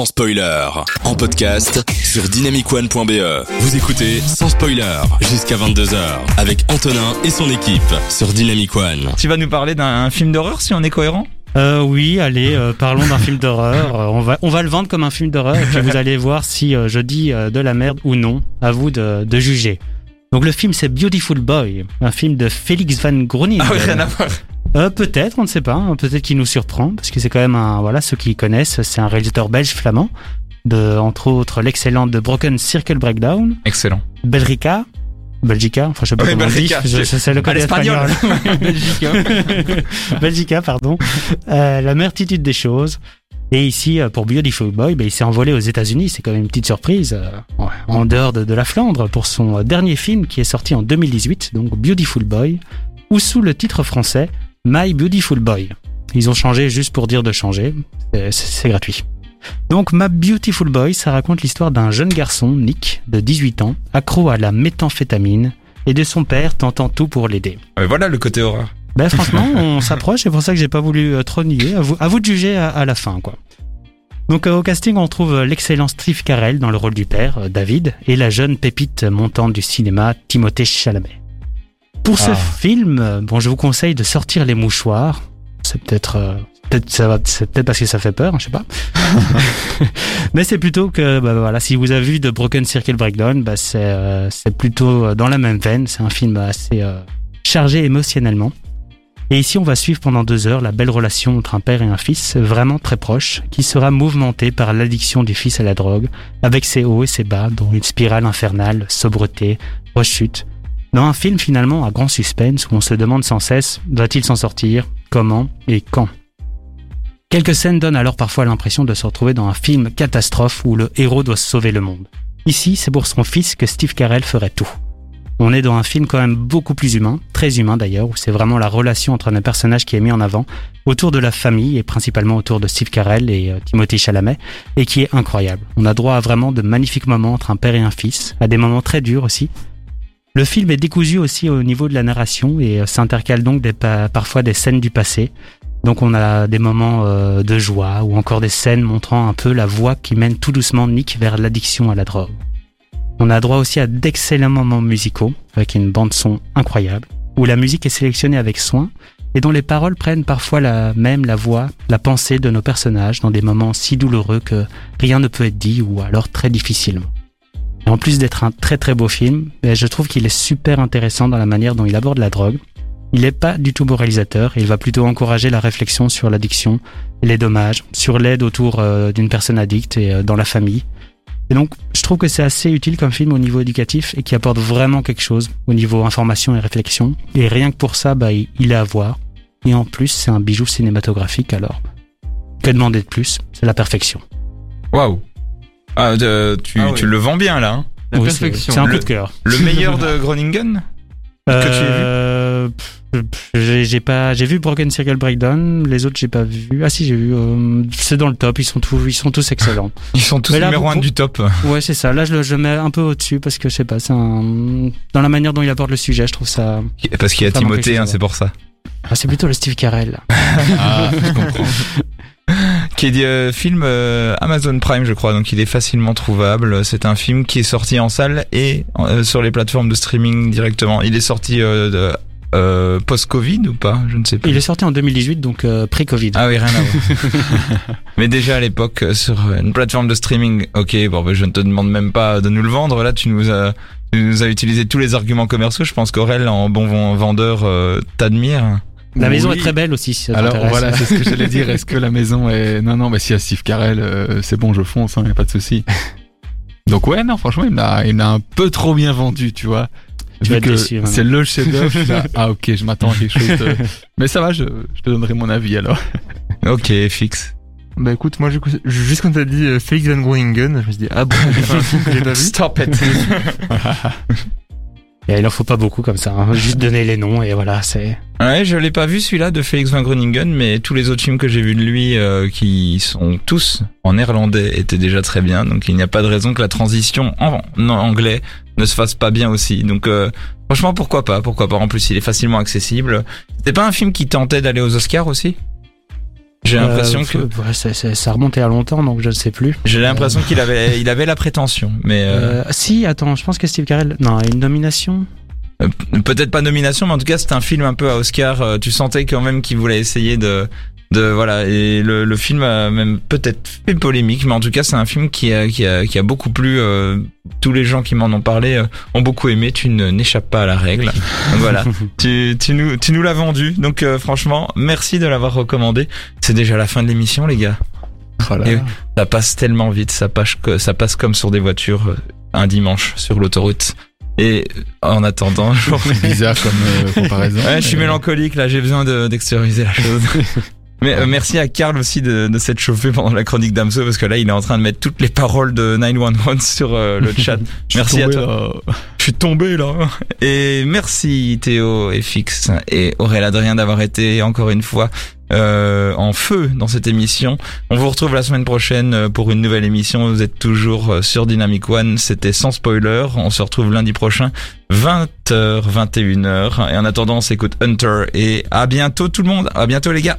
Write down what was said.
sans spoiler. En podcast sur dynamicone.be. Vous écoutez sans spoiler jusqu'à 22h avec Antonin et son équipe sur Dynamic One. Tu vas nous parler d'un film d'horreur si on est cohérent? Euh, oui, allez, euh, parlons d'un film d'horreur. Euh, on va, on va le vendre comme un film d'horreur et puis vous allez voir si euh, je dis euh, de la merde ou non. À vous de, de juger. Donc le film c'est Beautiful Boy, un film de Félix Van Groeningen. Ah oui, rien à voir. Euh, peut-être, on ne sait pas. hein, Peut-être qu'il nous surprend parce que c'est quand même un, voilà, ceux qui connaissent, c'est un réalisateur belge flamand de, entre autres, l'excellent de Broken Circle Breakdown, Excellent. Belgica. Belgica, enfin je sais pas comment on dit, Belgica, je, c'est- je sais le l'espagnol. espagnol. Belgica. Belgica, pardon. Euh, la multitude des choses. Et ici, euh, pour Beautiful Boy, ben, il s'est envolé aux États-Unis. C'est quand même une petite surprise, euh, ouais, en dehors de, de la Flandre, pour son euh, dernier film qui est sorti en 2018, donc Beautiful Boy, ou sous le titre français My Beautiful Boy. Ils ont changé juste pour dire de changer. C'est- gratuit. Donc, My Beautiful Boy, ça raconte l'histoire d'un jeune garçon, Nick, de 18 ans, accro à la méthamphétamine, et de son père tentant tout pour l'aider. Ouais, voilà le côté horreur. Ben franchement, on s'approche, c'est pour ça que j'ai pas voulu euh, trop nier. À vous, à vous de juger à, à la fin, quoi. Donc euh, au casting, on trouve euh, l'excellent Steve Carell dans le rôle du père, euh, David, et la jeune pépite montante du cinéma, Timothée Chalamet. Pour ce Ah. film, bon, je vous conseille de sortir les mouchoirs. C'est peut-être, euh, peut-être ça va, c'est peut-être parce que ça fait peur, je sais pas. Mais c'est plutôt que, bah, voilà, si vous avez vu de Broken Circle Breakdown, bah, c'est, euh, c'est plutôt euh, dans la même veine. C'est un film assez euh, chargé émotionnellement. Et ici, on va suivre pendant deux heures la belle relation entre un père et un fils, vraiment très proche, qui sera mouvementée par l'addiction du fils à la drogue, avec ses hauts et ses bas, dont une spirale infernale, sobreté, rechute. Dans un film finalement à grand suspense où on se demande sans cesse va-t-il s'en sortir, comment et quand? Quelques scènes donnent alors parfois l'impression de se retrouver dans un film catastrophe où le héros doit sauver le monde. Ici, c'est pour son fils que Steve Carell ferait tout. On est dans un film quand même beaucoup plus humain, très humain d'ailleurs, où c'est vraiment la relation entre un personnage qui est mis en avant, autour de la famille et principalement autour de Steve Carell et euh, Timothée Chalamet, et qui est incroyable. On a droit à vraiment de magnifiques moments entre un père et un fils, à des moments très durs aussi. Le film est décousu aussi au niveau de la narration et euh, s'intercale donc parfois des scènes du passé. Donc on a des moments euh, de joie ou encore des scènes montrant un peu la voie qui mène tout doucement Nick vers l'addiction à la drogue. On a droit aussi à d'excellents moments musicaux, avec une bande son incroyable, où la musique est sélectionnée avec soin et dont les paroles prennent parfois la même la voix, la pensée de nos personnages dans des moments si douloureux que rien ne peut être dit ou alors très difficilement. En plus d'être un très très beau film, ben, je trouve qu'il est super intéressant dans la manière dont il aborde la drogue. Il n'est pas du tout moralisateur, il va plutôt encourager la réflexion sur l'addiction, les dommages, sur l'aide autour euh, d'une personne addicte et euh, dans la famille. Et donc, je trouve que c'est assez utile comme film au niveau éducatif et qui apporte vraiment quelque chose au niveau information et réflexion. Et rien que pour ça, il il est à voir. Et en plus, c'est un bijou cinématographique, alors que demander de plus? C'est la perfection. Waouh. Ah, de- tu, Ah oui. tu le vends bien là. hein. La Oui, c'est- perfection. C'est un coup Le- de cœur. Le meilleur de Groningen que tu aies vu Euh, j'ai pas, j'ai vu Broken Circle Breakdown. Les autres, j'ai pas vu. Ah si, j'ai vu. euh, c'est dans le top. Ils sont tous, ils sont tous excellents. Ils sont tous là, numéro un du top. ouais, c'est ça. Là, je le je mets un peu au-dessus parce que je sais pas. C'est un... dans la manière dont il aborde le sujet, je trouve ça. Parce qu'il y a Timothée, hein, c'est pour ça. Ah, c'est plutôt le Steve Carell. Ah, je comprends. Qui est euh, film euh, Amazon Prime, je crois, donc il est facilement trouvable. C'est un film qui est sorti en salle et euh, sur les plateformes de streaming directement. Il est sorti euh, de- euh, post-Covid ou pas? Je ne sais plus. Il est sorti en 2018, donc euh, pré-Covid. Ah oui, rien à voir. Mais déjà à l'époque, sur une plateforme de streaming, ok, bon, ben, je ne te demande même pas de nous le vendre. Là, tu nous as, tu nous as utilisé tous les arguments commerciaux. Je pense qu'Aurel, en bon ven- vendeur, euh, t'admire. La maison Oui. est très belle aussi. Si ça Alors voilà, c'est ce que j'allais dire. Est-ce que la maison est... Non, non, mais si y a Steve Carell, euh, c'est bon, je fonce, il n'y a pas de souci. Donc ouais, non, franchement, il m'a il m'a un peu trop bien vendu, tu vois. Tu Vu que déçu, maintenant. c'est le chef-d'œuvre, ah ok, je m'attends à quelque chose de... Mais ça va, je, je te donnerai mon avis alors. Ok, fixe. Bah écoute, moi je- juste quand t'as dit euh, Félix Van Groningen, je me suis dit ah bon, j'ai pas vu. Stop it. Et il en faut pas beaucoup comme ça. hein. Juste donner les noms et voilà, c'est. Ouais, je l'ai pas vu celui-là de Félix Van Groningen, mais tous les autres films que j'ai vus de lui, euh, qui sont tous en néerlandais, étaient déjà très bien. Donc il n'y a pas de raison que la transition en, en anglais ne se fasse pas bien aussi. Donc euh, franchement, pourquoi pas Pourquoi pas En plus, il est facilement accessible. C'était pas un film qui tentait d'aller aux Oscars aussi? J'ai l'impression Euh, que ouais, c'est- ça remontait à longtemps, donc je ne sais plus. j'ai l'impression qu'il avait il avait la prétention, mais euh, Euh, si, attends, je pense que Steve Carell, non, une nomination. peut-être pas nomination, mais en tout cas c'était un film un peu à Oscar. Tu sentais quand même qu'il voulait essayer de de voilà et le, le film a même peut-être fait polémique, mais en tout cas c'est un film qui a qui a qui a beaucoup plu. euh, tous les gens qui m'en ont parlé euh, ont beaucoup aimé. Tu ne- n'échappes pas à la règle. Donc voilà. tu, tu nous, tu nous l'as vendu. Donc euh, franchement, merci de l'avoir recommandé. C'est déjà la fin de l'émission, les gars. Voilà. Et oui. Ça passe tellement vite. Ça passe, que- ça passe comme sur des voitures euh, un dimanche sur l'autoroute. Et en attendant, je- C'est bizarre comme euh, comparaison. ouais, je suis mélancolique là. J'ai besoin de- d'extérioriser la chose. Mais euh, merci à Karl aussi de, de s'être chauffé pendant la chronique d'Amso parce que là il est en train de mettre toutes les paroles de 911 sur euh, le chat. Merci à toi. là. Je suis tombé là. Et merci Théo et Fix et Aurélien Adrien d'avoir été encore une fois euh, en feu dans cette émission. On vous retrouve la semaine prochaine euh, pour une nouvelle émission. Vous êtes toujours euh, sur Dynamic One. C'était sans spoiler. On se retrouve lundi prochain, 20h, 21h. Et en attendant, on s'écoute Hunter. Et à bientôt tout le monde. À bientôt les gars.